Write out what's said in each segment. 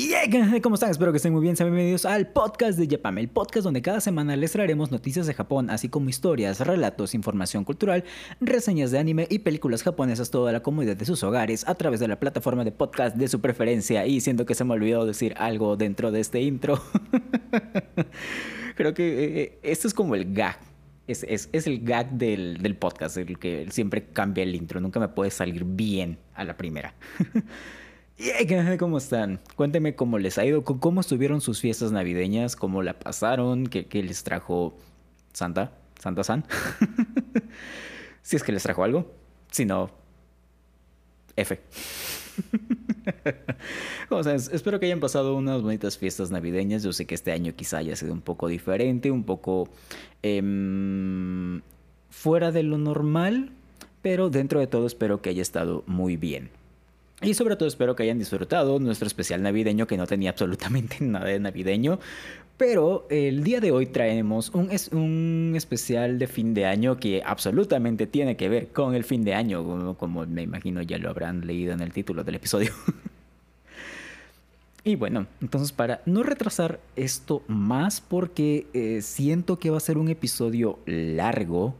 Y ¿cómo están? Espero que estén muy bien. Sean bienvenidos al podcast de Japam, el podcast donde cada semana les traeremos noticias de Japón, así como historias, relatos, información cultural, reseñas de anime y películas japonesas, toda la comodidad de sus hogares a través de la plataforma de podcast de su preferencia. Y siento que se me olvidó decir algo dentro de este intro. Creo que eh, eh, esto es como el gag. Es, es, el gag del, del podcast, el que siempre cambia el intro. Nunca me puede salir bien a la primera. ¿Cómo están? Cuéntenme cómo les ha ido, cómo estuvieron sus fiestas navideñas, cómo la pasaron, qué, les trajo Santa, Santa San. si es que les trajo algo, si no, F. o sea, espero que hayan pasado unas bonitas fiestas navideñas. Yo sé que este año quizá haya sido un poco diferente, un poco em, fuera de lo normal, pero dentro de todo espero que haya estado muy bien. Y sobre todo espero que hayan disfrutado nuestro especial navideño que no tenía absolutamente nada de navideño. Pero el día de hoy traemos un, un especial de fin de año que absolutamente tiene que ver con el fin de año, como, como me imagino ya lo habrán leído en el título del episodio. y bueno, entonces para no retrasar esto más porque eh, siento que va a ser un episodio largo,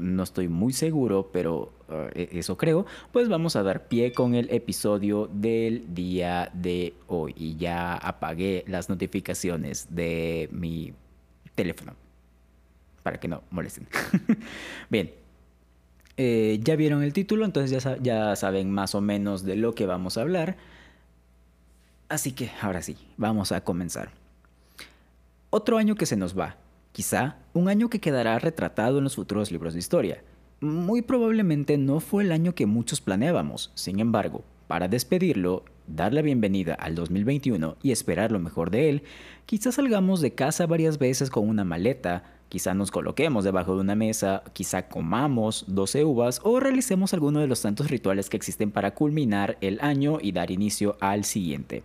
no estoy muy seguro, pero eh, eso creo, pues vamos a dar pie con el episodio del día de hoy. Y ya apagué las notificaciones de mi teléfono para que no molesten. Bien, eh, ya vieron el título, entonces ya saben más o menos de lo que vamos a hablar. Así que ahora sí, vamos a comenzar. Otro año que se nos va, quizá un año que quedará retratado en los futuros libros de historia muy probablemente no fue el año que muchos planeábamos. Sin embargo, para despedirlo, dar la bienvenida al 2021 y esperar lo mejor de él, quizás salgamos de casa varias veces con una maleta, quizá nos coloquemos debajo de una mesa, quizá comamos 12 uvas o realicemos alguno de los tantos rituales que existen para culminar el año y dar inicio al siguiente.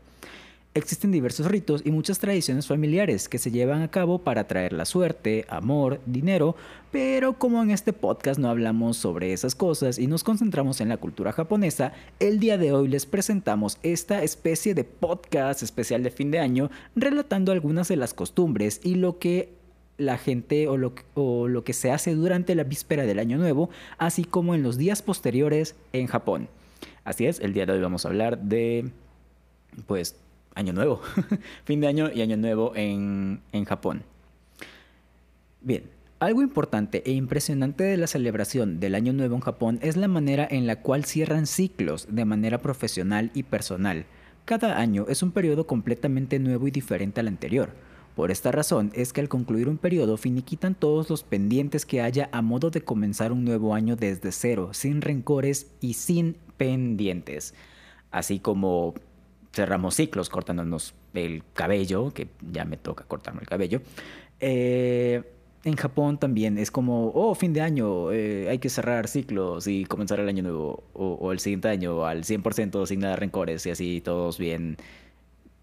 Existen diversos ritos y muchas tradiciones familiares que se llevan a cabo para traer la suerte, amor, dinero, pero como en este podcast no hablamos sobre esas cosas y nos concentramos en la cultura japonesa, el día de hoy les presentamos esta especie de podcast especial de fin de año relatando algunas de las costumbres y lo que la gente o lo, o lo que se hace durante la víspera del año nuevo, así como en los días posteriores en Japón. Así es, el día de hoy vamos a hablar de pues Año Nuevo, fin de año y Año Nuevo en, en Japón. Bien, algo importante e impresionante de la celebración del Año Nuevo en Japón es la manera en la cual cierran ciclos de manera profesional y personal. Cada año es un periodo completamente nuevo y diferente al anterior. Por esta razón es que al concluir un periodo finiquitan todos los pendientes que haya a modo de comenzar un nuevo año desde cero, sin rencores y sin pendientes. Así como cerramos ciclos cortándonos el cabello, que ya me toca cortarme el cabello. Eh, en Japón también es como, oh, fin de año, eh, hay que cerrar ciclos y comenzar el año nuevo, o, el siguiente año al 100% sin nada rencores y así todos bien,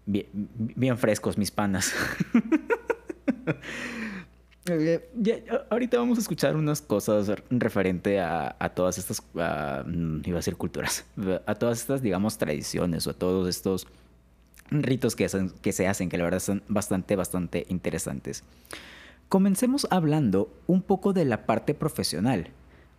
bien, bien frescos mis panas. Ahorita vamos a escuchar unas cosas referente a, todas estas, mm, iba a decir culturas, a todas estas, digamos, tradiciones o a todos estos ritos que, que se hacen, que la verdad son bastante, bastante interesantes. Comencemos hablando un poco de la parte profesional.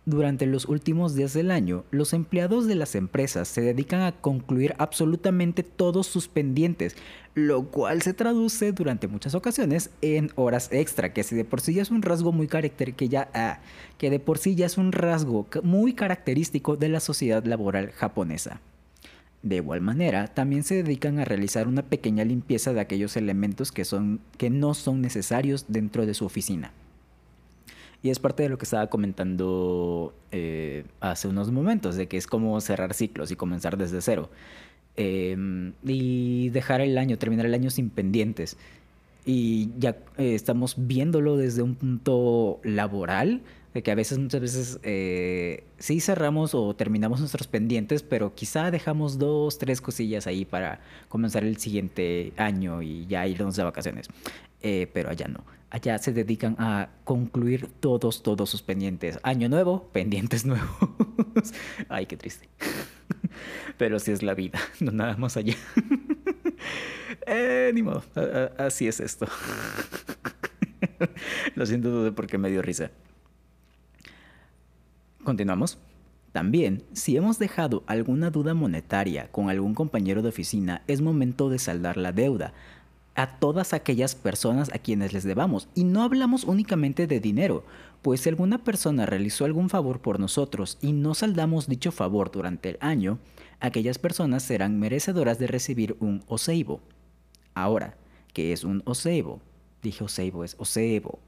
Durante los últimos días del año, los empleados de las empresas se dedican a concluir absolutamente todos sus pendientes, lo cual se traduce durante muchas ocasiones en horas extra, que de por sí ya es un rasgo muy característico, que ya, ah, que de por sí ya es un rasgo muy característico de la sociedad laboral japonesa. De igual manera, también se dedican a realizar una pequeña limpieza de aquellos elementos que, son, que no son necesarios dentro de su oficina. Y es parte de lo que estaba comentando eh, hace unos momentos, de que es como cerrar ciclos y comenzar desde cero. Em, y dejar el año, terminar el año sin pendientes. Y ya eh, estamos viéndolo desde un punto laboral, de que a veces, muchas veces, eh, sí cerramos o terminamos nuestros pendientes, pero quizá dejamos dos, tres cosillas ahí para comenzar el siguiente año y ya irnos de vacaciones. pero allá no allá se dedican a concluir todos, todos sus pendientes. Año nuevo, pendientes nuevos. Ay, qué triste. Pero sí es la vida, no nada más allá. Eh, ni modo, así es esto. Lo siento de porque me dio risa. Continuamos. También, si hemos dejado alguna duda monetaria con algún compañero de oficina, es momento de saldar la deuda a todas aquellas personas a quienes les debamos. Y no hablamos únicamente de dinero, pues si alguna persona realizó algún favor por nosotros y no saldamos dicho favor durante el año, aquellas personas serán merecedoras de recibir un oseibo. Ahora, ¿qué es un oseibo? Dije oseibo, es oseibo.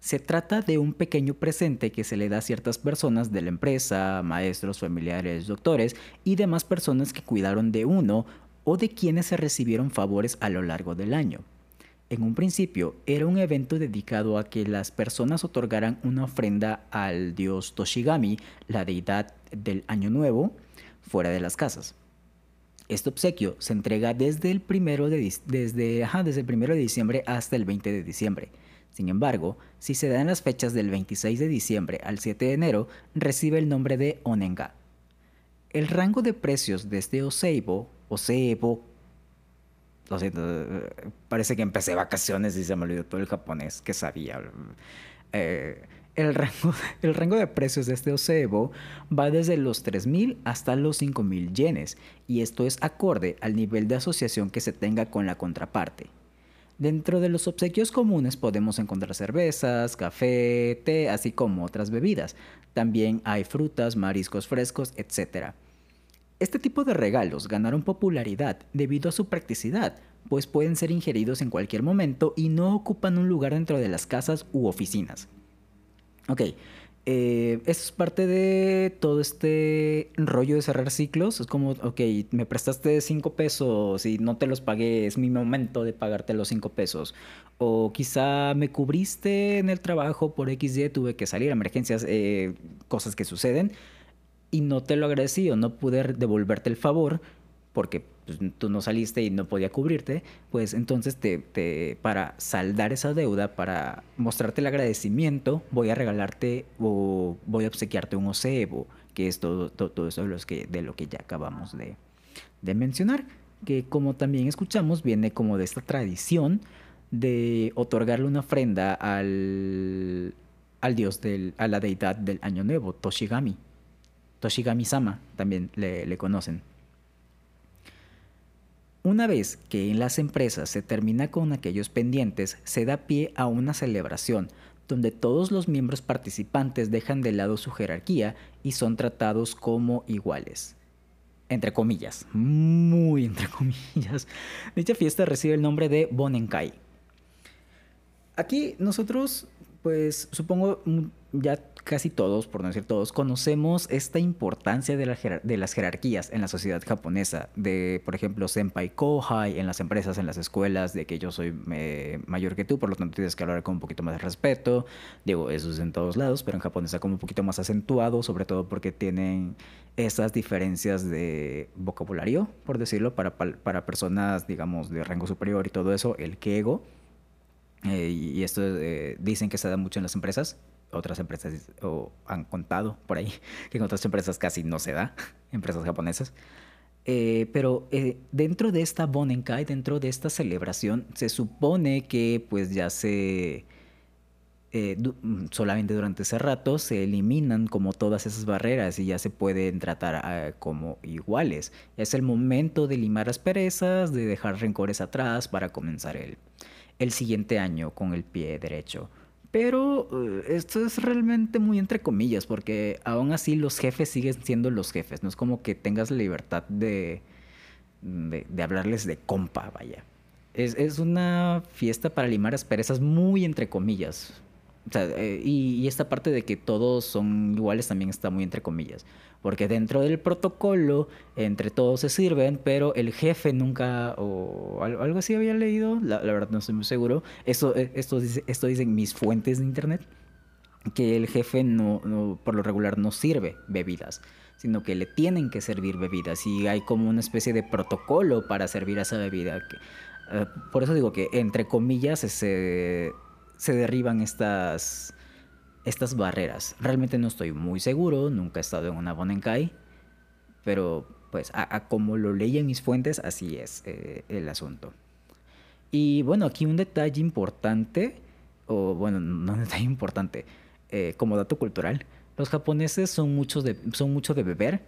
Se trata de un pequeño presente que se le da a ciertas personas de la empresa, maestros, familiares, doctores y demás personas que cuidaron de uno o de quienes se recibieron favores a lo largo del año. En un principio era un evento dedicado a que las personas otorgaran una ofrenda al dios Toshigami, la deidad del año nuevo, fuera de las casas. Este obsequio se entrega desde el primero de, desde, desde el primero de diciembre hasta el 20 de diciembre. Sin embargo, si se da en las fechas del 26 de diciembre al 7 de enero, recibe el nombre de Onenga. El rango de precios de este Oseibo, Oseibo, lo siento, parece que empecé vacaciones y se me olvidó todo el japonés que sabía. Eh, el, rango, el rango de precios de este Oseibo va desde los 3.000 hasta los 5.000 yenes, y esto es acorde al nivel de asociación que se tenga con la contraparte. Dentro de los obsequios comunes podemos encontrar cervezas, café, té, así como otras bebidas. También hay frutas, mariscos frescos, etc. Este tipo de regalos ganaron popularidad debido a su practicidad, pues pueden ser ingeridos en cualquier momento y no ocupan un lugar dentro de las casas u oficinas. Ok, eh, eso es parte de todo este rollo de cerrar ciclos. Es como, ok, me prestaste cinco pesos y no te los pagué, es mi momento de pagarte los cinco pesos. O quizá me cubriste en el trabajo por XY, tuve que salir, emergencias, eh, cosas que suceden, y no te lo agradecí o no pude devolverte el favor porque pues, tú no saliste y no podía cubrirte, pues entonces te, para saldar esa deuda, para mostrarte el agradecimiento, voy a regalarte o voy a obsequiarte un ocebo, que es todo, todo, eso de, los que, de lo que ya acabamos de, mencionar, que como también escuchamos, viene como de esta tradición de otorgarle una ofrenda al, al dios, del, a la deidad del año nuevo, Toshigami. Toshigami-sama también le conocen. Una vez que en las empresas se termina con aquellos pendientes, se da pie a una celebración donde todos los miembros participantes dejan de lado su jerarquía y son tratados como iguales. Entre comillas, muy entre comillas. Dicha fiesta recibe el nombre de Bonenkai. Aquí nosotros, pues supongo ya casi todos, por no decir todos, conocemos esta importancia de, las jerarquías en la sociedad japonesa, de, por ejemplo, senpai kohai en las empresas, en las escuelas, de que yo soy eh, mayor que tú, por lo tanto tienes que hablar con un poquito más de respeto. Digo, eso es en todos lados, pero en Japón está como un poquito más acentuado, sobre todo porque tienen esas diferencias de vocabulario, por decirlo, para, para personas, digamos, de rango superior y todo eso, el kego. Eh, y esto eh, dicen que se da mucho en las empresas, otras empresas o han contado por ahí que en otras empresas casi no se da, empresas japonesas. Eh, pero eh, dentro de esta Bonenkai, dentro de esta celebración, se supone que pues ya se... Eh, solamente durante ese rato se eliminan como todas esas barreras y ya se pueden tratar ah, como iguales. Es el momento de limar las perezas, de dejar rencores atrás para comenzar el, el siguiente año con el pie derecho. Pero eh, esto es realmente muy entre comillas, porque aún así los jefes siguen siendo los jefes. No es como que tengas la libertad de, de, hablarles de compa, vaya. Es, es, una fiesta para limar asperezas muy entre comillas. Eh, y, esta parte de que todos son iguales también está muy entre comillas. Porque dentro del protocolo, entre todos se sirven, pero el jefe nunca, o algo así había leído, la, verdad no estoy muy seguro. Esto, eh, esto, esto dicen mis fuentes de internet, que el jefe no, por lo regular no sirve bebidas, sino que le tienen que servir bebidas. Y hay como una especie de protocolo para servir esa bebida. Que, eh, por eso digo que entre comillas ese se derriban estas, estas barreras. Realmente no estoy muy seguro, nunca he estado en una Bonenkai, pero Pues a, como lo leí en mis fuentes, así es eh, el asunto. Y bueno, aquí un detalle importante, o bueno, no un detalle importante, eh, como dato cultural, los japoneses son, muchos de, son mucho de beber,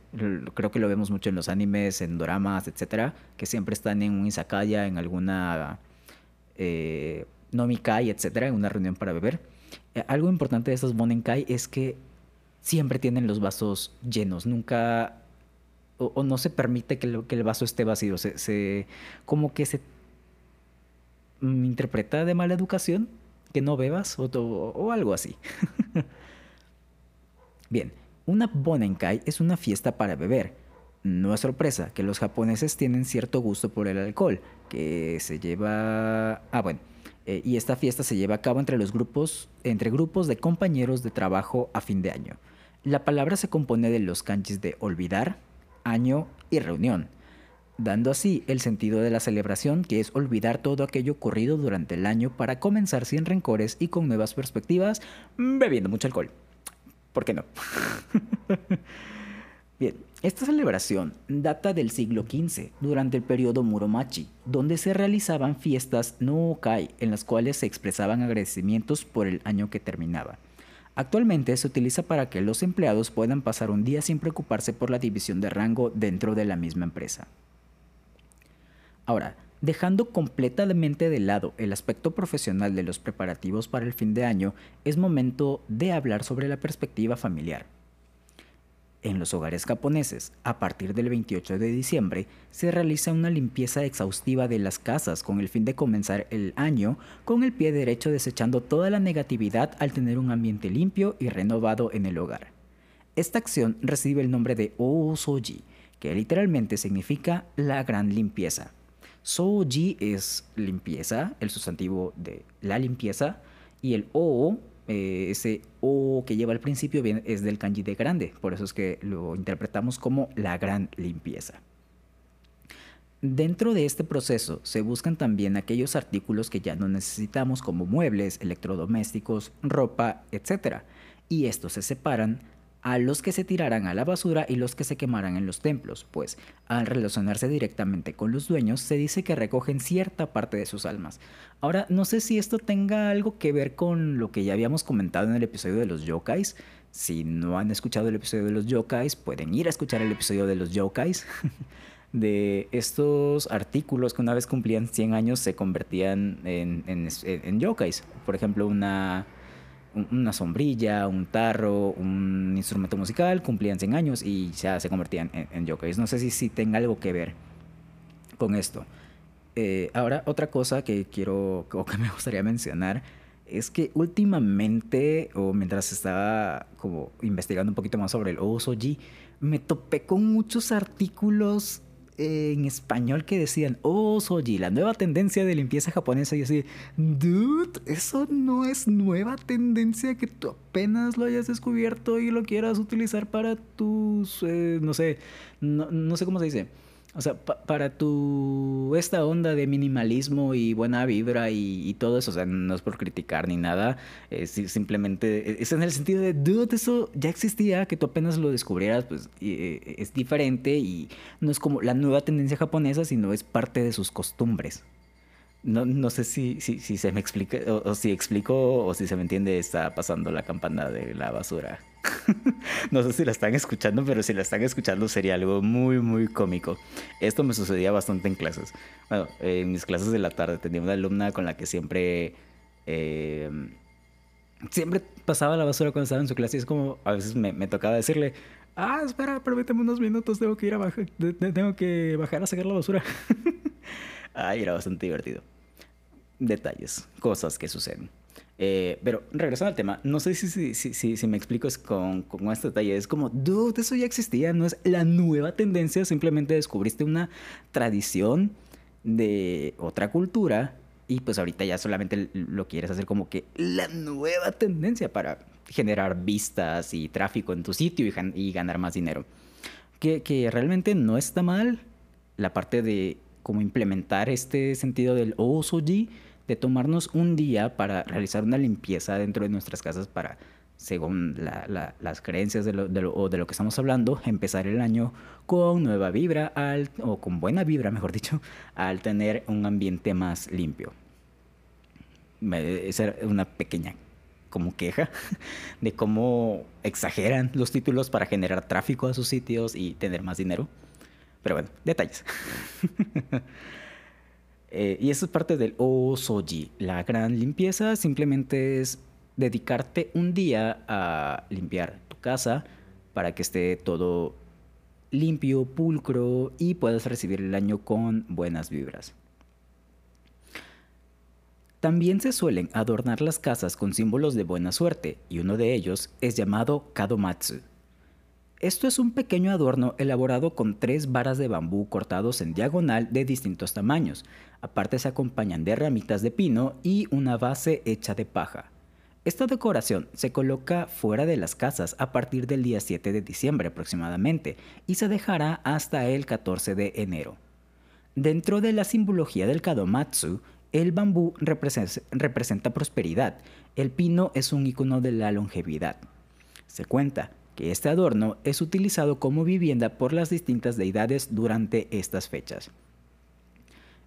creo que lo vemos mucho en los animes, en doramas, etcétera, que siempre están en un izakaya, en alguna eh, nomikai, etcétera, en una reunión para beber. Eh, algo importante de estos bonenkai es que siempre tienen los vasos llenos, nunca o, no se permite que, el vaso esté vacío, se, como que se mm, interpreta de mala educación que no bebas o, o algo así. Bien, una Bonenkai es una fiesta para beber. No es sorpresa que los japoneses tienen cierto gusto por el alcohol, que se lleva... Ah, bueno. Eh, y esta fiesta se lleva a cabo entre los grupos, entre grupos de compañeros de trabajo a fin de año. La palabra se compone de los kanjis de olvidar, año y reunión, dando así el sentido de la celebración, que es olvidar todo aquello ocurrido durante el año para comenzar sin rencores y con nuevas perspectivas, bebiendo mucho alcohol. ¿Por qué no? Bien, esta celebración data del siglo XV, durante el periodo Muromachi, donde se realizaban fiestas no okai en las cuales se expresaban agradecimientos por el año que terminaba. Actualmente se utiliza para que los empleados puedan pasar un día sin preocuparse por la división de rango dentro de la misma empresa. Ahora, Dejando completamente de lado el aspecto profesional de los preparativos para el fin de año, es momento de hablar sobre la perspectiva familiar. En los hogares japoneses, a partir del 28 de diciembre, se realiza una limpieza exhaustiva de las casas con el fin de comenzar el año con el pie derecho desechando toda la negatividad al tener un ambiente limpio y renovado en el hogar. Esta acción recibe el nombre de Osoji, que literalmente significa la gran limpieza. Soji es limpieza, el sustantivo de la limpieza, y el O, eh, ese O que lleva al principio, es del kanji de grande, por eso es que lo interpretamos como la gran limpieza. Dentro de este proceso se buscan también aquellos artículos que ya no necesitamos como muebles, electrodomésticos, ropa, etc. Y estos se separan a los que se tirarán a la basura y los que se quemarán en los templos, pues al relacionarse directamente con los dueños se dice que recogen cierta parte de sus almas. Ahora, no sé si esto tenga algo que ver con lo que ya habíamos comentado en el episodio de los yokais. Si no han escuchado el episodio de los yokais, pueden ir a escuchar el episodio de los yokais. de estos artículos que una vez cumplían 100 años se convertían en, en, en yokais. Por ejemplo, una una sombrilla, un tarro, un instrumento musical, cumplían 100 años y ya se convertían en, en No sé si, si tenga algo que ver con esto. Eh, ahora, otra cosa que quiero o que me gustaría mencionar es que últimamente, o mientras estaba como investigando un poquito más sobre el Osoji, me topé con muchos artículos en español que decían, oh, Soji, la nueva tendencia de limpieza japonesa. Y así, dude, eso no es nueva tendencia que tú apenas lo hayas descubierto y lo quieras utilizar para tus, eh, no sé, no, no sé cómo se dice o sea, para tu esta onda de minimalismo y buena vibra y, todo eso, o sea, no es por criticar ni nada, es simplemente e, es en el sentido de, dude, eso ya existía, que tú apenas lo descubrieras, pues e, es diferente y no es como la nueva tendencia japonesa, sino es parte de sus costumbres. No, no sé si, si, se me explica, o, si explico, o si se me entiende, está pasando la campana de la basura. no sé si la están escuchando, pero si la están escuchando sería algo muy, muy cómico. Esto me sucedía bastante en clases. Bueno, en mis clases de la tarde tenía una alumna con la que siempre... Eh, siempre pasaba la basura cuando estaba en su clase y es como, a veces me, me tocaba decirle, ah, espera, permíteme unos minutos, tengo que ir a bajar, tengo que bajar a sacar la basura. Ay, era bastante divertido. Detalles, cosas que suceden. Eh, pero regresando al tema, no sé si, si, si, si me explico es con, con, este detalle. Es como, dude, eso ya existía, no es la nueva tendencia, simplemente descubriste una tradición de otra cultura y pues ahorita ya solamente lo quieres hacer como que la nueva tendencia para generar vistas y tráfico en tu sitio y, y ganar más dinero. Que, que realmente no está mal la parte de como implementar este sentido del osoji, de tomarnos un día para realizar una limpieza dentro de nuestras casas para según las creencias de lo, o de lo que estamos hablando, empezar el año con nueva vibra al, o con buena vibra, mejor dicho, al tener un ambiente más limpio. Esa era una pequeña como queja de cómo exageran los títulos para generar tráfico a sus sitios y tener más dinero. Pero bueno, detalles. Eh, y eso es parte del Osoji. La gran limpieza simplemente es dedicarte un día a limpiar tu casa para que esté todo limpio, pulcro y puedas recibir el año con buenas vibras. También se suelen adornar las casas con símbolos de buena suerte y uno de ellos es llamado kadomatsu. Esto es un pequeño adorno elaborado con tres varas de bambú cortados en diagonal de distintos tamaños. Aparte se acompañan de ramitas de pino y una base hecha de paja. Esta decoración se coloca fuera de las casas a partir del día 7 de diciembre aproximadamente y se dejará hasta el 14 de enero. Dentro de la simbología del kadomatsu, el bambú representa prosperidad, el pino es un icono de la longevidad. Se cuenta que este adorno es utilizado como vivienda por las distintas deidades durante estas fechas.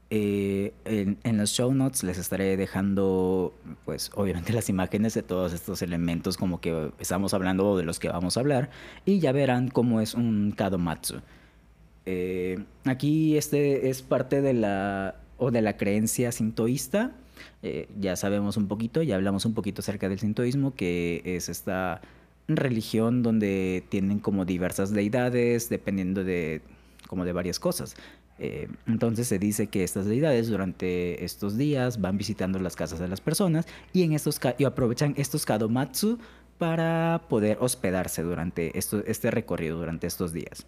Eh, en, los show notes les estaré dejando, pues obviamente las imágenes de todos estos elementos como que estamos hablando de los que vamos a hablar y ya verán cómo es un kadomatsu. Eh, aquí este es parte de la o de la creencia sintoísta. Eh, ya sabemos un poquito, ya hablamos un poquito acerca del sintoísmo, que es esta religión donde tienen como diversas deidades dependiendo de como de varias cosas. Eh, entonces se dice que estas deidades durante estos días van visitando las casas de las personas y, en estos, y aprovechan estos kadomatsu para poder hospedarse durante este recorrido, durante estos días.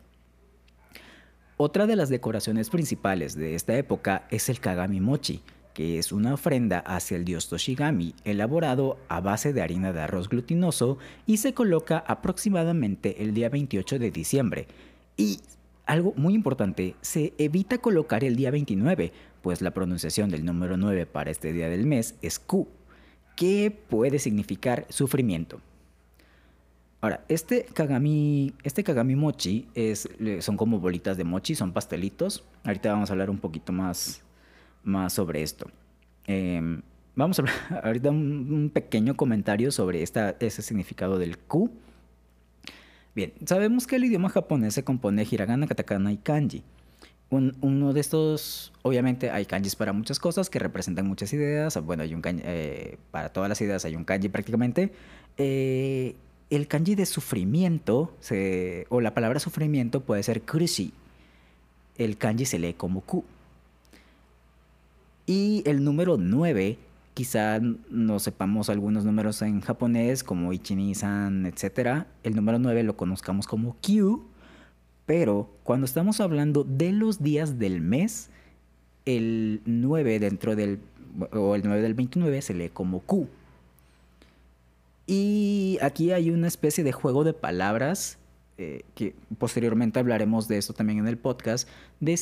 Otra de las decoraciones principales de esta época es el Kagami Mochi, que es una ofrenda hacia el dios Toshigami, elaborado a base de harina de arroz glutinoso y se coloca aproximadamente el día 28 de diciembre. Y algo muy importante, se evita colocar el día 29, pues la pronunciación del número 9 para este día del mes es Q, que puede significar sufrimiento. Ahora, este kagami, este kagami mochi es, son como bolitas de mochi, son pastelitos. Ahorita vamos a hablar un poquito más, más sobre esto. Em, vamos a hablar ahorita un, pequeño comentario sobre esta, ese significado del Q Bien, sabemos que el idioma japonés se compone de hiragana, katakana y kanji. uno de estos, obviamente hay kanjis para muchas cosas que representan muchas ideas. Bueno, hay un kanji, eh, para todas las ideas hay un kanji prácticamente. Eh, el kanji de sufrimiento, o la palabra sufrimiento puede ser kurushi. El kanji se lee como ku. Y el número 9 Quizá no sepamos algunos números en japonés como Ichini-san, etc. El número 9 lo conozcamos como Q, pero cuando estamos hablando de los días del mes, el 9 dentro del, o el 9 del 29 se lee como Q. Y aquí hay una especie de juego de palabras, eh, que posteriormente hablaremos de esto también en el podcast, de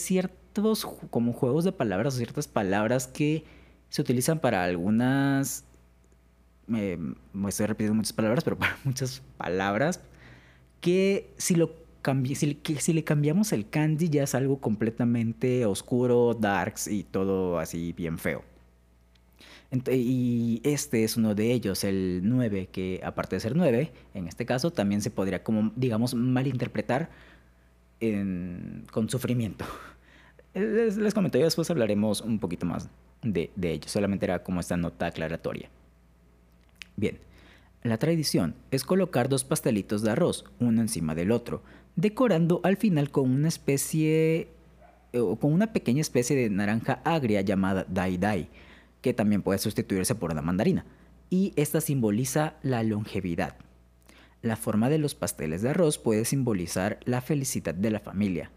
ciertos como juegos de palabras, ciertas palabras que se utilizan para algunas, me estoy repitiendo muchas palabras, pero para muchas palabras que si lo si, si le cambiamos el kanji ya es algo completamente oscuro, darks y todo así bien feo. Y este es uno de ellos, el 9, que aparte de ser 9, en este caso también se podría como, digamos, malinterpretar con sufrimiento. Les, les comento, ya después hablaremos un poquito más de, ello, solamente era como esta nota aclaratoria. Bien, la tradición es colocar dos pastelitos de arroz, uno encima del otro, decorando al final con una especie o con una pequeña especie de naranja agria llamada dai dai, que también puede sustituirse por una mandarina, y esta simboliza la longevidad. La forma de los pasteles de arroz puede simbolizar la felicidad de la familia.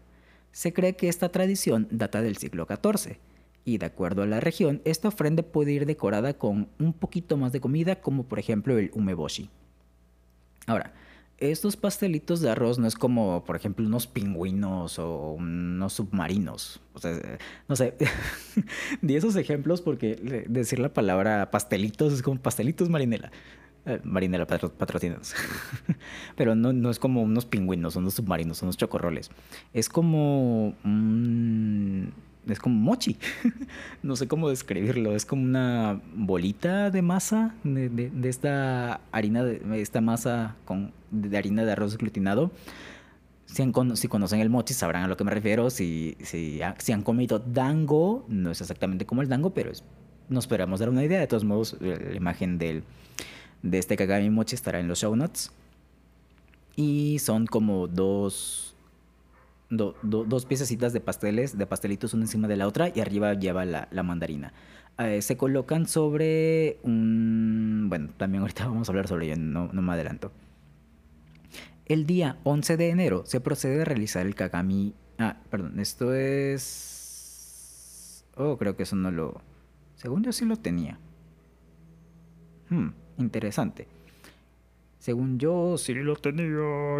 Se cree que esta tradición data del siglo XIV y de acuerdo a la región, esta ofrenda puede ir decorada con un poquito más de comida, como por ejemplo el umeboshi. Ahora, estos pastelitos de arroz no es como, por ejemplo, unos pingüinos o unos submarinos. O sea, no sé, di esos ejemplos porque decir la palabra pastelitos es como pastelitos marinela. Eh, Marinela patrocinados. Pero no, es como unos pingüinos, son unos submarinos, son unos chocorroles. Es como. es como mochi. no sé cómo describirlo. Es como una bolita de masa de, esta harina, de esta masa con, de harina de arroz glutinado. Si, conocen el mochi sabrán a lo que me refiero. Si, si, han comido dango, no es exactamente como el dango, pero nos podríamos dar una idea. De todos modos, la imagen del, de este Kagami Mochi estará en los show notes. Y son como dos, dos piececitas de pasteles, de pastelitos una encima de la otra y arriba lleva la, mandarina. Eh, se colocan sobre un... Bueno, también ahorita vamos a hablar sobre ello, no, no me adelanto. El día 11 de enero se procede a realizar el Kagami... Ah, perdón, esto es... Oh, creo que eso no lo... Según yo sí lo tenía. Hmm interesante. Según yo, sí lo tenía,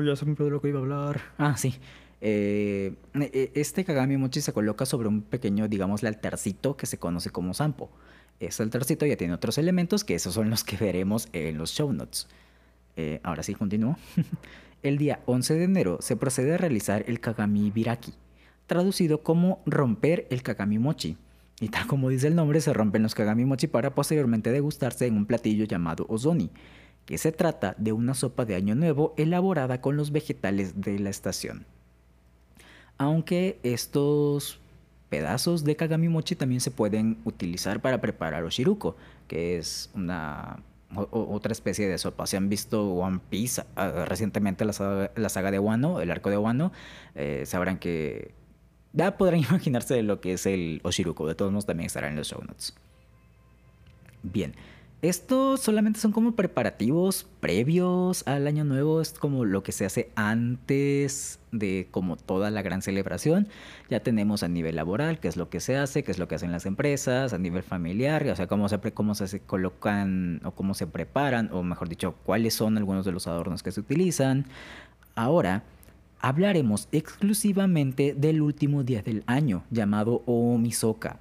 ya se me lo que iba a hablar. Ah, sí. Eh, e, este Kagami Mochi se coloca sobre un pequeño, digamos, altarcito que se conoce como Sampo. Este altarcito ya tiene otros elementos que esos son los que veremos en los show notes. Eh, ahora sí, continúo. el día 11 de enero se procede a realizar el Kagami Biraki, traducido como romper el Kagami Mochi. Y tal como dice el nombre, se rompen los kagami mochi para posteriormente degustarse en un platillo llamado ozoni, que se trata de una sopa de año nuevo elaborada con los vegetales de la estación. Aunque estos pedazos de kagami mochi también se pueden utilizar para preparar oshiruko, que es una otra especie de sopa. Si han visto One Piece ah, recientemente la saga, de Wano, el arco de Wano, eh, sabrán que ya podrán imaginarse lo que es el Oshiruko. De todos modos, también estará en los show notes. Bien. Esto solamente son como preparativos previos al año nuevo, es como lo que se hace antes de como toda la gran celebración. Ya tenemos a nivel laboral, qué es lo que se hace, qué es lo que hacen las empresas, a nivel familiar, o sea, cómo se, cómo se colocan o cómo se preparan, o mejor dicho, cuáles son algunos de los adornos que se utilizan. Ahora, hablaremos exclusivamente del último día del año, llamado Omisoka.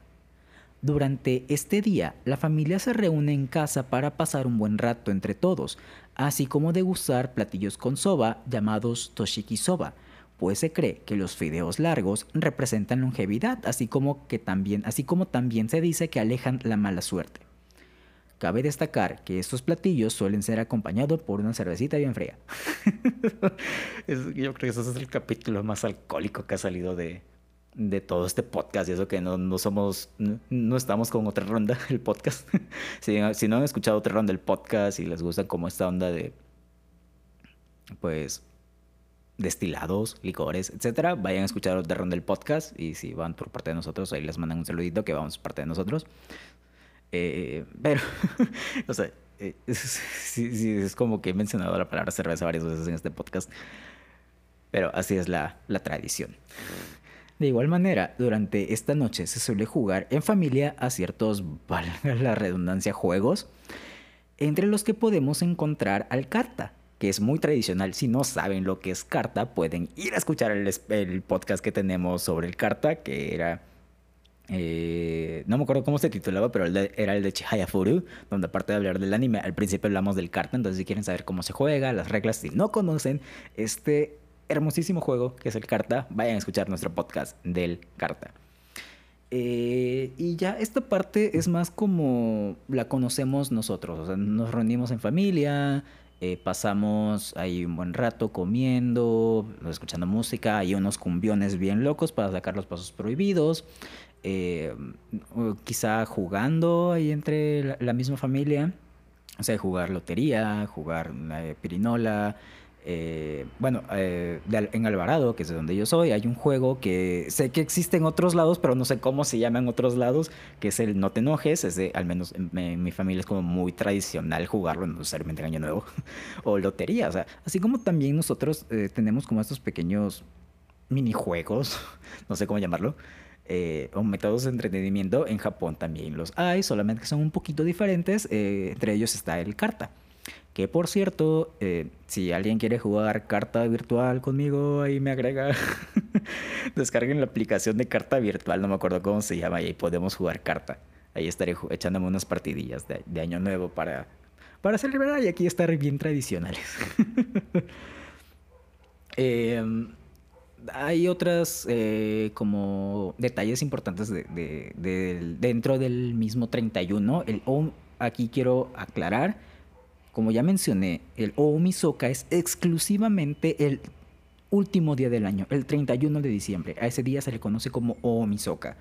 Durante este día, la familia se reúne en casa para pasar un buen rato entre todos, así como degustar platillos con soba llamados toshiki soba, pues se cree que los fideos largos representan longevidad, así como que también, así como también se dice que alejan la mala suerte. Cabe destacar que estos platillos suelen ser acompañados por una cervecita bien fría. yo creo que ese es el capítulo más alcohólico que ha salido de, todo este podcast. Y eso que no, somos, no, estamos con otra ronda el podcast. si, si, no han escuchado otra ronda del podcast y les gusta como esta onda de, pues, destilados, licores, etcétera, vayan a escuchar otra ronda del podcast. Y si van por parte de nosotros, ahí les mandan un saludito que vamos por parte de nosotros. Eh, pero, o sea, eh, es, como que he mencionado la palabra cerveza varias veces en este podcast. Pero así es la, la tradición. De igual manera, durante esta noche se suele jugar en familia a ciertos, valga la redundancia, juegos, entre los que podemos encontrar al carta, que es muy tradicional. Si no saben lo que es carta, pueden ir a escuchar el, el podcast que tenemos sobre el carta, que era eh, no me acuerdo cómo se titulaba, pero era el de Chihaya Furu, donde aparte de hablar del anime, al principio hablamos del carta, entonces si quieren saber cómo se juega, las reglas, si no conocen este hermosísimo juego que es el carta, vayan a escuchar nuestro podcast del carta. Eh, y ya esta parte es más como la conocemos nosotros, o sea, nos reunimos en familia, eh, pasamos ahí un buen rato comiendo, escuchando música, hay unos cumbiones bien locos para sacar los pasos prohibidos. Eh, quizá jugando ahí entre la, misma familia, o sea, jugar lotería, jugar eh, pirinola. Eh, bueno, en Alvarado, que es de donde yo soy, hay un juego que sé que existe en otros lados, pero no sé cómo se llama en otros lados, que es el No te enojes. Es de, al menos en, mi familia es como muy tradicional jugarlo, no necesariamente en Año Nuevo, o lotería. O sea, así como también nosotros tenemos como estos pequeños minijuegos, no sé cómo llamarlo, eh, o métodos de entretenimiento en Japón también los hay, solamente que son un poquito diferentes. Eh, entre ellos está el carta. Que por cierto, eh, si alguien quiere jugar carta virtual conmigo, ahí me agrega. Descarguen la aplicación de carta virtual, no me acuerdo cómo se llama, y ahí podemos jugar carta. Ahí estaré echándome unas partidillas de, año nuevo para, para celebrar y aquí estar bien tradicionales. Em, hay otras eh, como detalles importantes de, dentro del mismo 31. El aquí quiero aclarar, como ya mencioné, el Omisoka es exclusivamente el último día del año, el 31 de diciembre. A ese día se le conoce como Omisoka.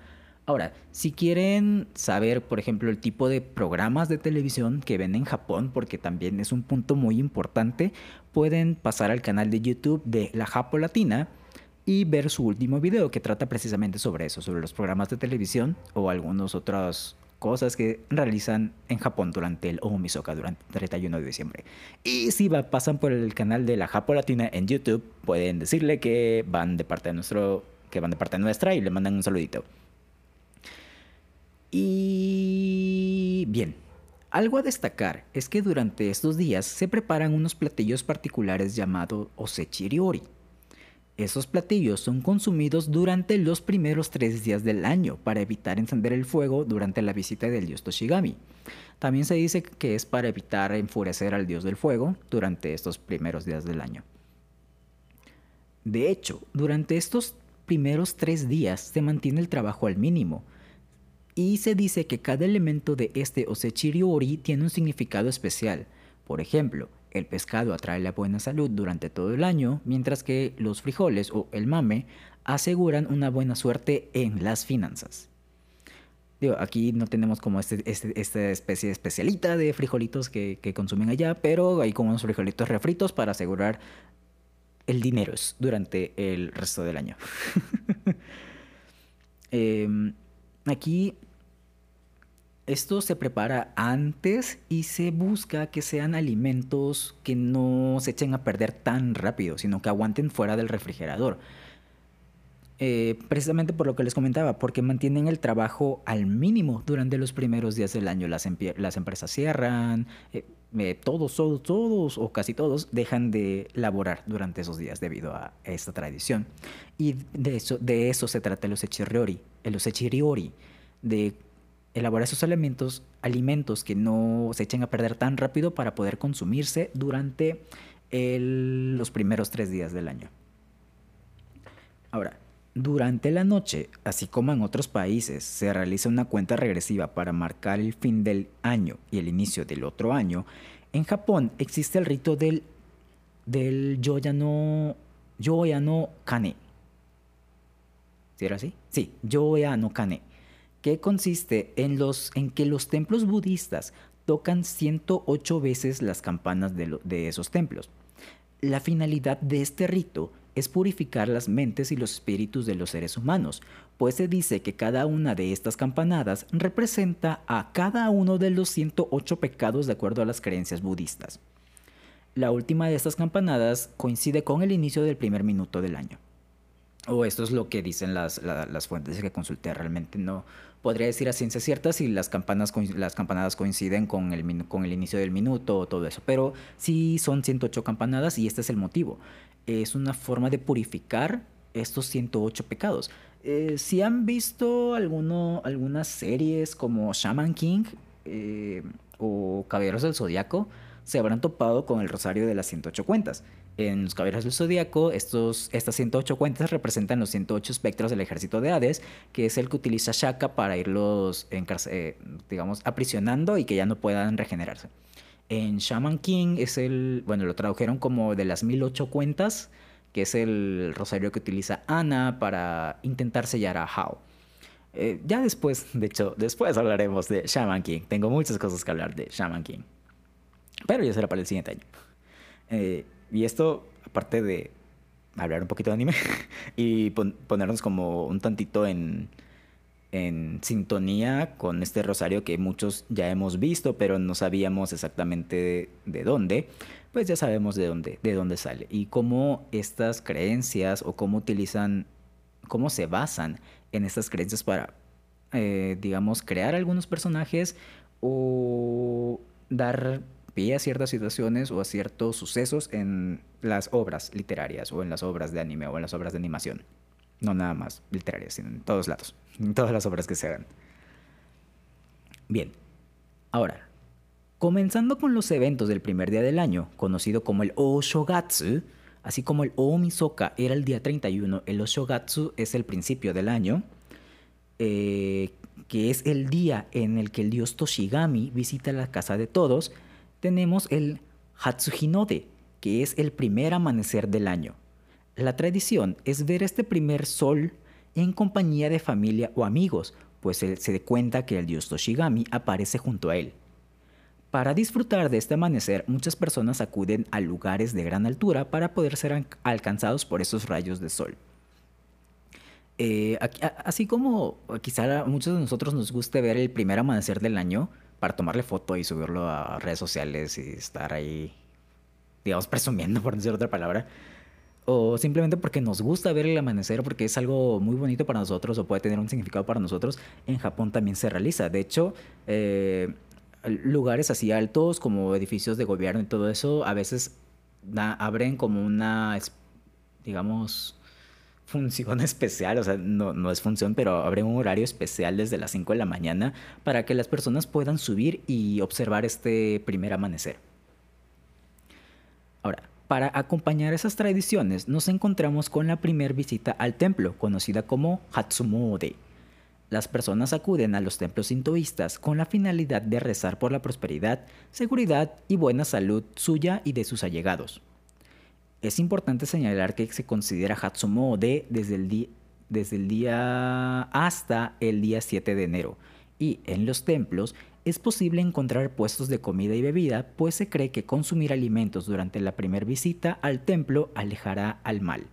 Ahora, si quieren saber, por ejemplo, el tipo de programas de televisión que ven en Japón, porque también es un punto muy importante, pueden pasar al canal de YouTube de La Japo Latina y ver su último video que trata precisamente sobre eso, sobre los programas de televisión o algunos otros cosas que realizan en Japón durante el Omisoka, durante el 31 de diciembre. Y si pasan por el canal de la Japo Latina en YouTube, pueden decirle que van de parte de nuestro, que van de parte nuestra y le mandan un saludito. Y bien, algo a destacar es que durante estos días se preparan unos platillos particulares llamados osechiriori esos platillos son consumidos durante los primeros tres días del año para evitar encender el fuego durante la visita del dios Toshigami. También se dice que es para evitar enfurecer al dios del fuego durante estos primeros días del año. De hecho, durante estos primeros tres días se mantiene el trabajo al mínimo, y se dice que cada elemento de este Osechiriori tiene un significado especial. Por ejemplo, el pescado atrae la buena salud durante todo el año, mientras que los frijoles o el mame aseguran una buena suerte en las finanzas. Digo, aquí no tenemos como este, este, esta especie especialita de frijolitos que, consumen allá, pero hay como unos frijolitos refritos para asegurar el dinero durante el resto del año. Em, aquí esto se prepara antes y se busca que sean alimentos que no se echen a perder tan rápido, sino que aguanten fuera del refrigerador. Eh, precisamente por lo que les comentaba, porque mantienen el trabajo al mínimo durante los primeros días del año. Las, empresas cierran, eh, eh, todos, todos, todos o casi todos dejan de laborar durante esos días debido a esta tradición. Y de eso, de eso se trata los echiriori, los echiriori, de elaborar esos alimentos, alimentos que no se echen a perder tan rápido para poder consumirse durante los primeros tres días del año. Ahora, durante la noche, así como en otros países, se realiza una cuenta regresiva para marcar el fin del año y el inicio del otro año. En Japón existe el rito del, del Yoyano, Yoyano Kane. ¿Sí era así? Sí, Yoyano Kane que consiste en, que los templos budistas tocan 108 veces las campanas de esos templos. La finalidad de este rito es purificar las mentes y los espíritus de los seres humanos, pues se dice que cada una de estas campanadas representa a cada uno de los 108 pecados de acuerdo a las creencias budistas. La última de estas campanadas coincide con el inicio del primer minuto del año. O esto es lo que dicen las, las fuentes que consulté, realmente no, podría decir a ciencia cierta si las, campanas, las campanadas coinciden con el, con el inicio del minuto o todo eso, pero sí son 108 campanadas y este es el motivo. Es una forma de purificar estos 108 pecados. Eh, si han visto alguno, algunas series como Shaman King eh, o Caballeros del Zodiaco, se habrán topado con el rosario de las 108 cuentas. En los Caballeros del Zodíaco, estos, estas 108 cuentas representan los 108 espectros del ejército de Hades, que es el que utiliza Shaka para irlos, eh, digamos, aprisionando y que ya no puedan regenerarse. En Shaman King es el, bueno, lo tradujeron como de las 1008 cuentas, que es el rosario que utiliza Ana para intentar sellar a Hao. Eh, ya después, de hecho, después hablaremos de Shaman King. Tengo muchas cosas que hablar de Shaman King. Pero ya será para el siguiente año. Eh, y esto, aparte de hablar un poquito de anime y ponernos como un tantito en, en sintonía con este rosario que muchos ya hemos visto, pero no sabíamos exactamente de, dónde, pues ya sabemos de dónde, de dónde sale. Y cómo estas creencias o cómo utilizan, cómo se basan en estas creencias para, eh, digamos, crear algunos personajes o dar pie a ciertas situaciones o a ciertos sucesos en las obras literarias o en las obras de anime o en las obras de animación. No nada más literarias, sino en todos lados, en todas las obras que se hagan. Bien, ahora, Comenzando con los eventos del primer día del año, conocido como el Oshogatsu, así como el Omisoka era el día 31, el Oshogatsu es el principio del año, eh, que es el día en el que el dios Toshigami visita la casa de todos, tenemos el Hatsuhinode, que es el primer amanecer del año. La tradición es ver este primer sol en compañía de familia o amigos, pues se da cuenta que el dios Toshigami aparece junto a él. Para disfrutar de este amanecer, muchas personas acuden a lugares de gran altura para poder ser alcanzados por esos rayos de sol. Eh, así como quizá a muchos de nosotros nos guste ver el primer amanecer del año para tomarle foto y subirlo a redes sociales y estar ahí, digamos, presumiendo, por decir otra palabra, o simplemente porque nos gusta ver el amanecer, porque es algo muy bonito para nosotros o puede tener un significado para nosotros, en Japón también se realiza. De hecho, eh, lugares así altos como edificios de gobierno y todo eso, a veces abren como una, digamos, función especial, o sea, no, no es función, pero abre un horario especial desde las 5 de la mañana para que las personas puedan subir y observar este primer amanecer. Ahora, para acompañar esas tradiciones nos encontramos con la primera visita al templo, conocida como Hatsumode. Las personas acuden a los templos sintoístas con la finalidad de rezar por la prosperidad, seguridad y buena salud suya y de sus allegados. Es importante señalar que se considera Hatsumode desde el, desde el día hasta el día 7 de enero, y en los templos es posible encontrar puestos de comida y bebida, pues se cree que consumir alimentos durante la primera visita al templo alejará al mal.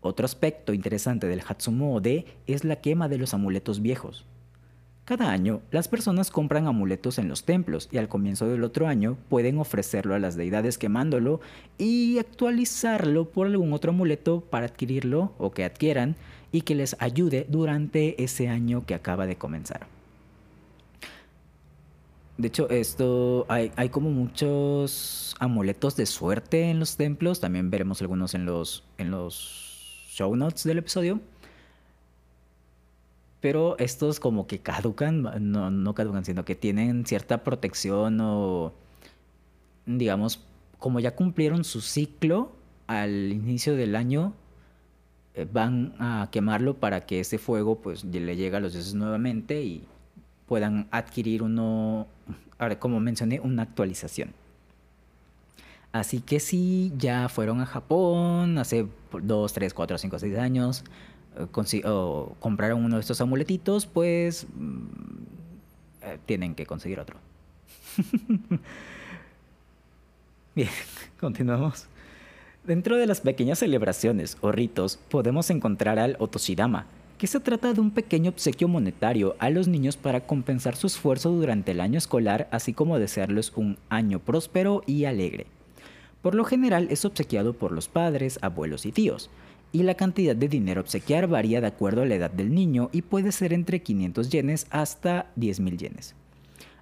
Otro aspecto interesante del Hatsumode es la quema de los amuletos viejos. Cada año, las personas compran amuletos en los templos y al comienzo del otro año pueden ofrecerlo a las deidades quemándolo y actualizarlo por algún otro amuleto para adquirirlo o que adquieran y que les ayude durante ese año que acaba de comenzar. De hecho, esto hay, hay, como muchos amuletos de suerte en los templos. También veremos algunos en los, en los show notes del episodio pero estos como que caducan, no, no caducan, sino que tienen cierta protección o, digamos, como ya cumplieron su ciclo al inicio del año, eh, van a quemarlo para que ese fuego pues le llegue a los dioses nuevamente y puedan adquirir uno, como mencioné, una actualización. Así que si ya fueron a Japón hace 2, 3, 4, 5, 6 años, compraron uno de estos amuletitos, pues mm, eh, tienen que conseguir otro. Bien, continuamos. Dentro de las pequeñas celebraciones o ritos podemos encontrar al Otoshidama, que se trata de un pequeño obsequio monetario a los niños para compensar su esfuerzo durante el año escolar, así como desearles un año próspero y alegre. Por lo general es obsequiado por los padres, abuelos y tíos, y la cantidad de dinero obsequiar varía de acuerdo a la edad del niño y puede ser entre 500 yenes hasta 10.000 yenes.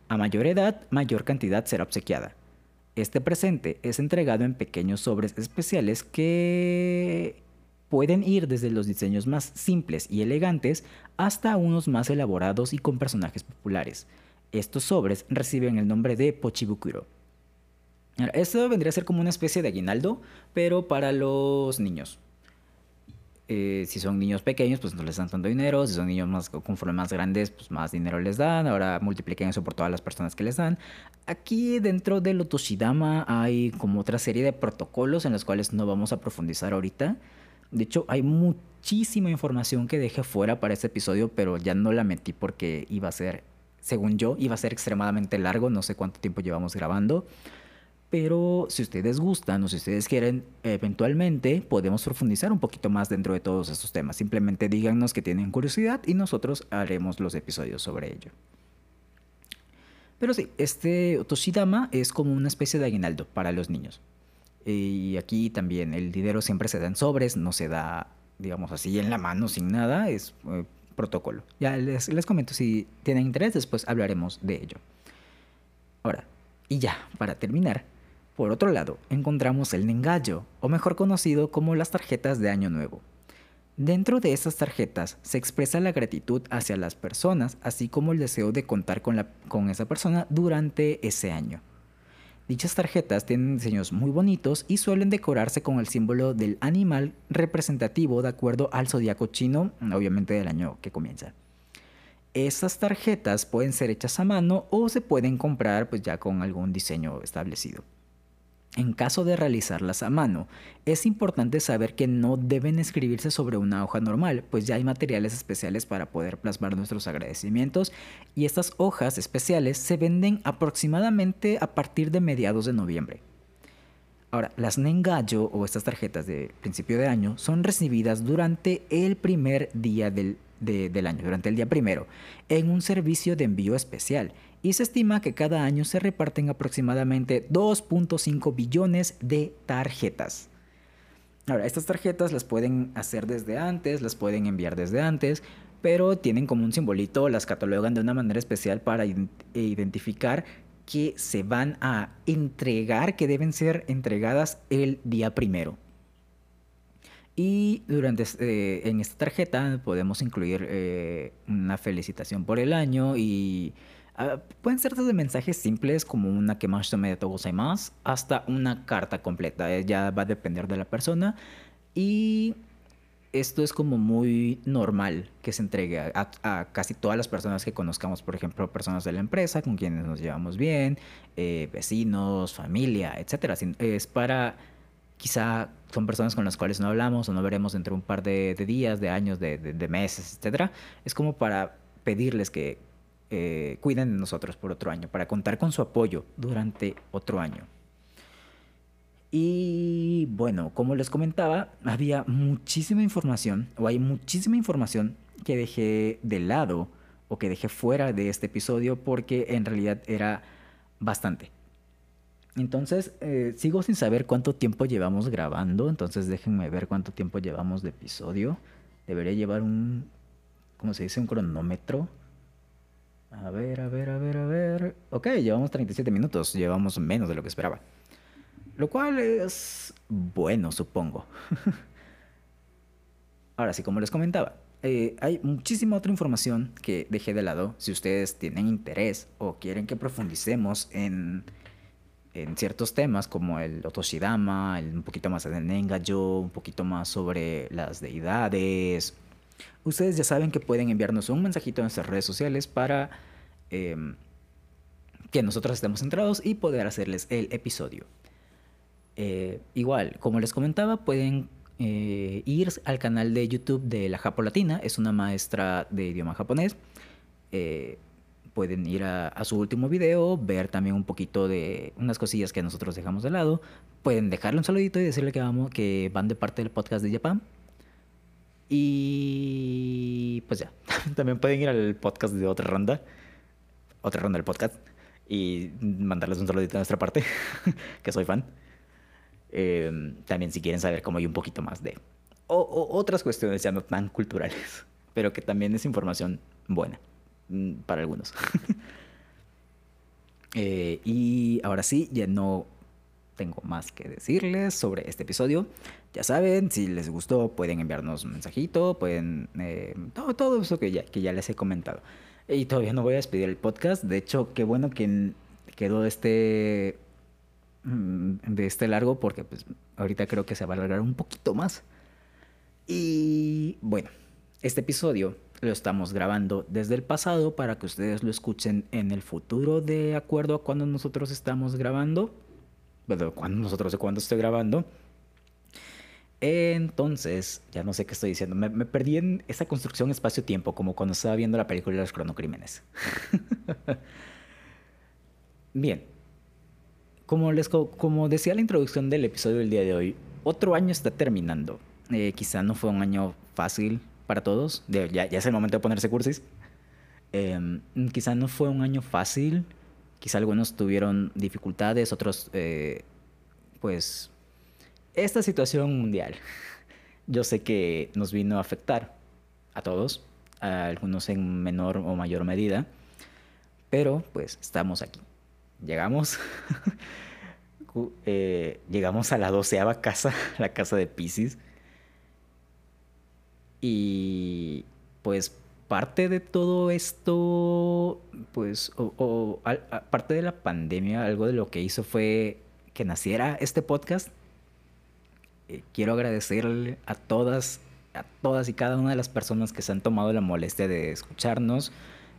A mayor edad, mayor cantidad será obsequiada. Este presente es entregado en pequeños sobres especiales que pueden ir desde los diseños más simples y elegantes hasta unos más elaborados y con personajes populares. Estos sobres reciben el nombre de Pochibukuro. Esto vendría a ser como una especie de aguinaldo, pero para los niños. Eh, si son niños pequeños, pues no les dan tanto dinero. Si son niños más, conforme más grandes, pues más dinero les dan. Ahora multipliquen eso por todas las personas que les dan. Aquí dentro del Otoshidama hay como otra serie de protocolos en los cuales no vamos a profundizar ahorita. De hecho, hay muchísima información que dejé fuera para este episodio, pero ya no la metí porque iba a ser, según yo, iba a ser extremadamente largo. No sé cuánto tiempo llevamos grabando. Pero si ustedes gustan o si ustedes quieren, eventualmente podemos profundizar un poquito más dentro de todos estos temas. Simplemente díganos que tienen curiosidad y nosotros haremos los episodios sobre ello. Pero sí, este Otoshidama es como una especie de aguinaldo para los niños. Y aquí también el dinero siempre se da en sobres, no se da, digamos así, en la mano sin nada, es eh, protocolo. Ya les, les comento si tienen interés, después hablaremos de ello. Ahora, y ya, para terminar, por otro lado, encontramos el Nengayo, o mejor conocido como las tarjetas de Año Nuevo. Dentro de estas tarjetas se expresa la gratitud hacia las personas, así como el deseo de contar con, esa persona durante ese año. Dichas tarjetas tienen diseños muy bonitos y suelen decorarse con el símbolo del animal representativo de acuerdo al zodiaco chino, obviamente del año que comienza. Estas tarjetas pueden ser hechas a mano o se pueden comprar pues ya con algún diseño establecido. En caso de realizarlas a mano, es importante saber que no deben escribirse sobre una hoja normal, pues ya hay materiales especiales para poder plasmar nuestros agradecimientos y estas hojas especiales se venden aproximadamente a partir de mediados de noviembre. Ahora, las Nengayo o estas tarjetas de principio de año son recibidas durante el primer día del, del año, durante el día primero, en un servicio de envío especial y se estima que cada año se reparten aproximadamente 2.5 billones de tarjetas. Ahora, estas tarjetas las pueden hacer desde antes, las pueden enviar desde antes, pero tienen como un simbolito, las catalogan de una manera especial para identificar que se van a entregar, que deben ser entregadas el día primero. Y durante eh, en esta tarjeta podemos incluir eh, una felicitación por el año y Ah, pueden ser desde mensajes simples como una que más me más hasta una carta completa. Eh, ya va a depender de la persona. Y esto es como muy normal que se entregue a, casi todas las personas que conozcamos, por ejemplo, personas de la empresa con quienes nos llevamos bien, eh, vecinos, familia, etc. Es para, quizá son personas con las cuales no hablamos o no veremos dentro de un par de, días, de años, de, de meses, etc. Es como para pedirles que eh, cuiden de nosotros por otro año, para contar con su apoyo durante otro año. Y bueno, como les comentaba, había muchísima información, o hay muchísima información que dejé de lado o que dejé fuera de este episodio porque en realidad era bastante. Entonces, eh, sigo sin saber cuánto tiempo llevamos grabando, entonces déjenme ver cuánto tiempo llevamos de episodio. Debería llevar un, ¿cómo se dice? Un cronómetro a ver, a ver, a ver, a ver. Ok, llevamos 37 minutos, llevamos menos de lo que esperaba. Lo cual es bueno, supongo. Ahora sí, como les comentaba, eh, hay muchísima otra información que dejé de lado. Si ustedes tienen interés o quieren que profundicemos en, en ciertos temas como el Otoshidama, un poquito más de Nengayo, un poquito más sobre las deidades, Ustedes ya saben que pueden enviarnos un mensajito en nuestras redes sociales para em, que nosotros estemos centrados y poder hacerles el episodio. Eh, igual, como les comentaba, pueden eh, ir al canal de YouTube de la Japolatina, es una maestra de idioma japonés. Eh, pueden ir a, su último video, ver también un poquito de unas cosillas que nosotros dejamos de lado. Pueden dejarle un saludito y decirle que, vamos, que van de parte del podcast de Japan. Y pues ya, también pueden ir al podcast de otra ronda, otra ronda del podcast, y mandarles un saludito de nuestra parte, que soy fan. Em, también si quieren saber cómo hay un poquito más de o, otras cuestiones ya no tan culturales, pero que también es información buena mm, para algunos. Eh, y ahora sí, ya no tengo más que decirles sobre este episodio. Ya saben, si les gustó, pueden enviarnos un mensajito, pueden. Eh, todo, todo, eso que ya, que ya les he comentado. Y todavía no voy a despedir el podcast. De hecho, qué bueno que quedó este. Mm, de este largo, porque pues ahorita creo que se va a alargar un poquito más. Y bueno, este episodio lo estamos grabando desde el pasado para que ustedes lo escuchen en el futuro de acuerdo a cuando nosotros estamos grabando bueno, cuando nosotros sé cuándo estoy grabando. Entonces, ya no sé qué estoy diciendo. Me, perdí en esa construcción espacio-tiempo, como cuando estaba viendo la película de los cronocrímenes. Bien. Como, les, como decía la introducción del episodio del día de hoy, otro año está terminando. Eh, quizá no fue un año fácil para todos. ya, es el momento de ponerse cursis. Em, quizá no fue un año fácil Quizá algunos tuvieron dificultades, otros, eh, pues, esta situación mundial, yo sé que nos vino a afectar a todos, a algunos en menor o mayor medida, pero pues estamos aquí. Llegamos, eh, llegamos a la doceava casa, la casa de Pisces. Y pues parte de todo esto, pues, o, parte de la pandemia, algo de lo que hizo fue que naciera este podcast. Eh, quiero agradecerle a todas, a todas y cada una de las personas que se han tomado la molestia de escucharnos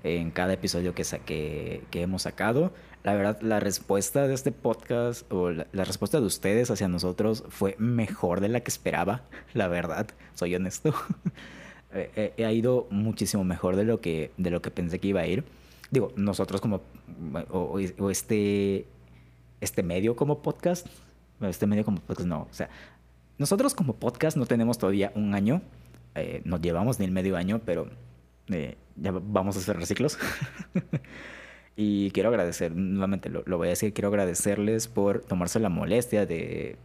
en cada episodio que, que hemos sacado. La verdad, la respuesta de este podcast o la, respuesta de ustedes hacia nosotros fue mejor de la que esperaba, la verdad, soy honesto. ha ido muchísimo mejor de lo, que, de lo que pensé que iba a ir. Digo, nosotros como, o, este, este medio como podcast, este medio como podcast no, o sea, nosotros como podcast no tenemos todavía un año, eh, no llevamos ni el medio año, pero eh, ya vamos a hacer reciclos. Y quiero agradecer, nuevamente lo, voy a decir, quiero agradecerles por tomarse la molestia de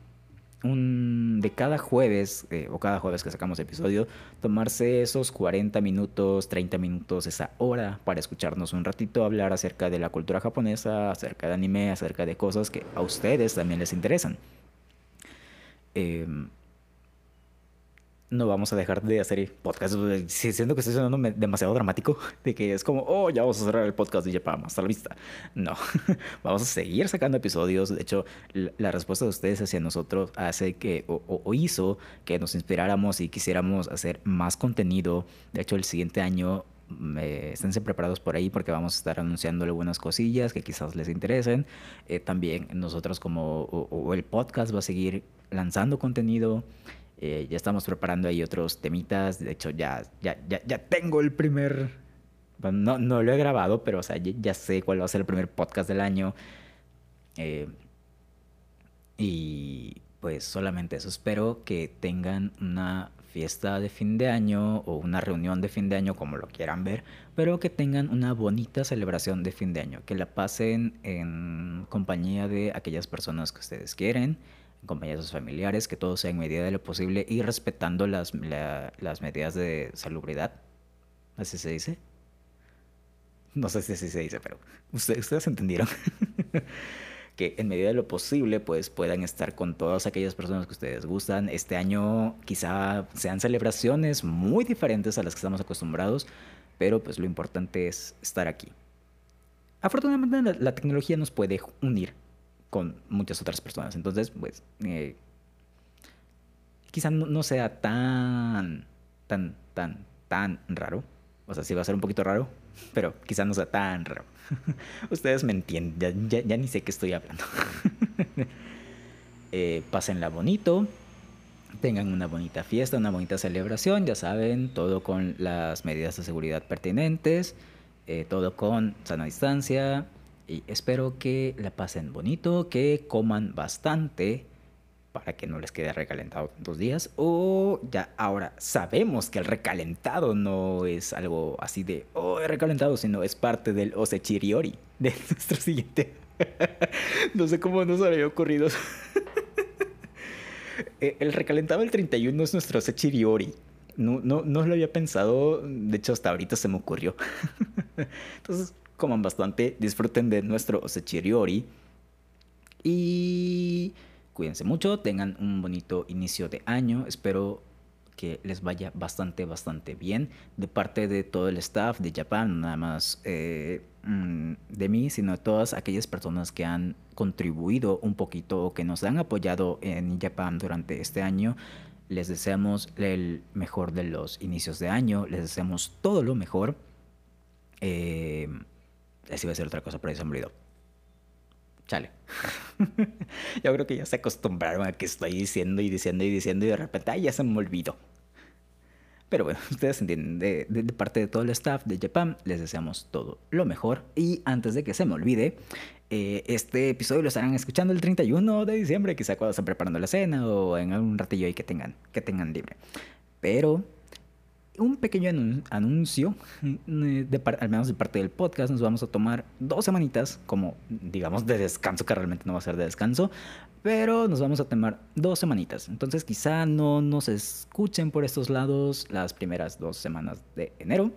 un, de cada jueves, eh, o cada jueves que sacamos episodio, tomarse esos 40 minutos, 30 minutos, esa hora para escucharnos un ratito hablar acerca de la cultura japonesa, acerca de anime, acerca de cosas que a ustedes también les interesan. Eh, no vamos a dejar de hacer podcast. Siento que estoy sonando demasiado dramático, de que es como, oh, ya vamos a cerrar el podcast y ya para hasta la vista. No, vamos a seguir sacando episodios. De hecho, la respuesta de ustedes hacia nosotros hace que, o, hizo que nos inspiráramos y quisiéramos hacer más contenido. De hecho, el siguiente año eh, esténse preparados por ahí porque vamos a estar anunciando algunas cosillas que quizás les interesen. Eh, también nosotros como o, el podcast va a seguir lanzando contenido. Eh, ya estamos preparando ahí otros temitas. De hecho, ya, ya, ya, ya tengo el primer. no, no lo he grabado, pero o sea, ya, sé cuál va a ser el primer podcast del año. Eh, y pues solamente eso. Espero que tengan una fiesta de fin de año o una reunión de fin de año, como lo quieran ver, pero que tengan una bonita celebración de fin de año. Que la pasen en compañía de aquellas personas que ustedes quieren en sus familiares, que todo sea en medida de lo posible y respetando las, las medidas de salubridad. ¿Así se dice? No sé si así se dice, pero ustedes, ustedes entendieron. que en medida de lo posible pues puedan estar con todas aquellas personas que ustedes gustan. Este año quizá sean celebraciones muy diferentes a las que estamos acostumbrados, pero pues lo importante es estar aquí. Afortunadamente la tecnología nos puede unir con muchas otras personas. Entonces, pues, eh, quizá no, sea tan, tan, tan, tan raro. O sea, sí va a ser un poquito raro, pero quizá no sea tan raro. Ustedes me entienden, ya, ni sé qué estoy hablando. eh, pásenla bonito, tengan una bonita fiesta, una bonita celebración, ya saben, todo con las medidas de seguridad pertinentes, eh, todo con sana distancia, y espero que la pasen bonito, que coman bastante para que no les quede recalentado dos días. O ya ahora sabemos que el recalentado no es algo así de, oh, recalentado, sino es parte del osechiriori de nuestro siguiente. no sé cómo nos había ocurrido. Eh, el recalentado del 31 es nuestro osechiriori. No, no, no lo había pensado, de hecho hasta ahorita se me ocurrió. Entonces, coman bastante, disfruten de nuestro Sechiriori y cuídense mucho, tengan un bonito inicio de año, espero que les vaya bastante, bastante bien de parte de todo el staff de Japan, nada más eh, mm, de mí, sino de todas aquellas personas que han contribuido un poquito o que nos han apoyado en Japan durante este año. Les deseamos el mejor de los inicios de año, les deseamos todo lo mejor. Eh, les iba a decir otra cosa, pero se me olvidó. Chale. Yo creo que ya se acostumbraron a que estoy diciendo y diciendo y diciendo y de repente, ay, ya se me olvidó. Pero bueno, ustedes entienden, de, parte de todo el staff de Japan, les deseamos todo lo mejor. Y antes de que se me olvide, eh, este episodio lo estarán escuchando el 31 de diciembre, quizá cuando estén preparando la cena o en algún ratillo ahí que tengan, que tengan libre. Pero un pequeño anuncio, eh, al menos de parte del podcast, nos vamos a tomar dos semanitas como, digamos, de descanso, que realmente no va a ser de descanso, pero nos vamos a tomar dos semanitas. Entonces quizá no nos escuchen por estos lados las primeras dos semanas de enero,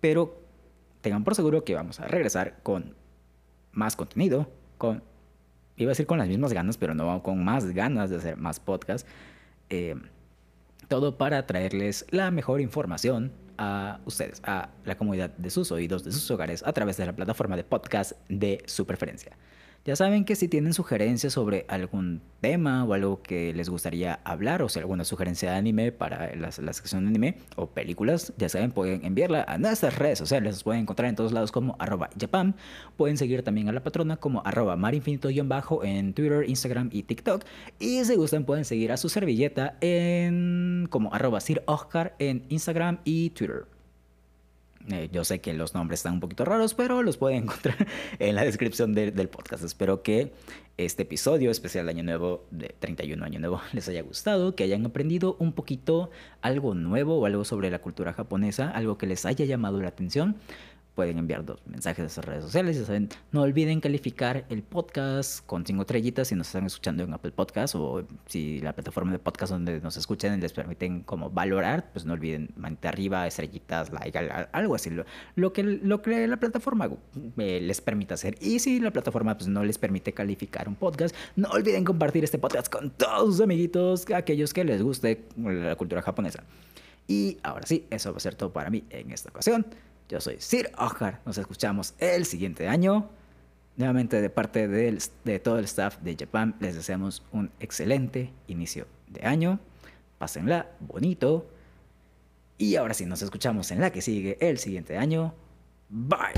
pero tengan por seguro que vamos a regresar con más contenido, con, iba a decir con las mismas ganas, pero no con más ganas de hacer más podcast. Eh, todo para traerles la mejor información a ustedes, a la comunidad de sus oídos, de sus hogares, a través de la plataforma de podcast de su preferencia. Ya saben que si tienen sugerencias sobre algún tema o algo que les gustaría hablar, o si alguna sugerencia de anime para la, sección de anime o películas, ya saben, pueden enviarla a nuestras redes sociales. Los pueden encontrar en todos lados como arroba Japan. Pueden seguir también a la patrona como arroba marinfinito-bajo en Twitter, Instagram y TikTok. Y si gustan, pueden seguir a su servilleta en como arroba Sir Oscar en Instagram y Twitter. Eh, yo sé que los nombres están un poquito raros, pero los pueden encontrar en la descripción del podcast. Espero que este episodio especial de Año Nuevo, de 31 Año Nuevo, les haya gustado, que hayan aprendido un poquito algo nuevo o algo sobre la cultura japonesa, algo que les haya llamado la atención pueden enviar dos mensajes a sus redes sociales. Ya saben, no olviden calificar el podcast con cinco estrellitas si nos están escuchando en Apple Podcast o si la plataforma de podcast donde nos escuchan les permiten como valorar, pues no olviden manita arriba, estrellitas, like, algo así. Lo, que, lo que la plataforma eh, les permite hacer. Y si la plataforma pues, no les permite calificar un podcast, no olviden compartir este podcast con todos sus amiguitos, aquellos que les guste la cultura japonesa. Y ahora sí, eso va a ser todo para mí en esta ocasión. Yo soy Sir Ojar. Nos escuchamos el siguiente año. Nuevamente de parte de todo el staff de Japan les deseamos un excelente inicio de año. Pásenla bonito. Y ahora sí, nos escuchamos en la que sigue el siguiente año. Bye.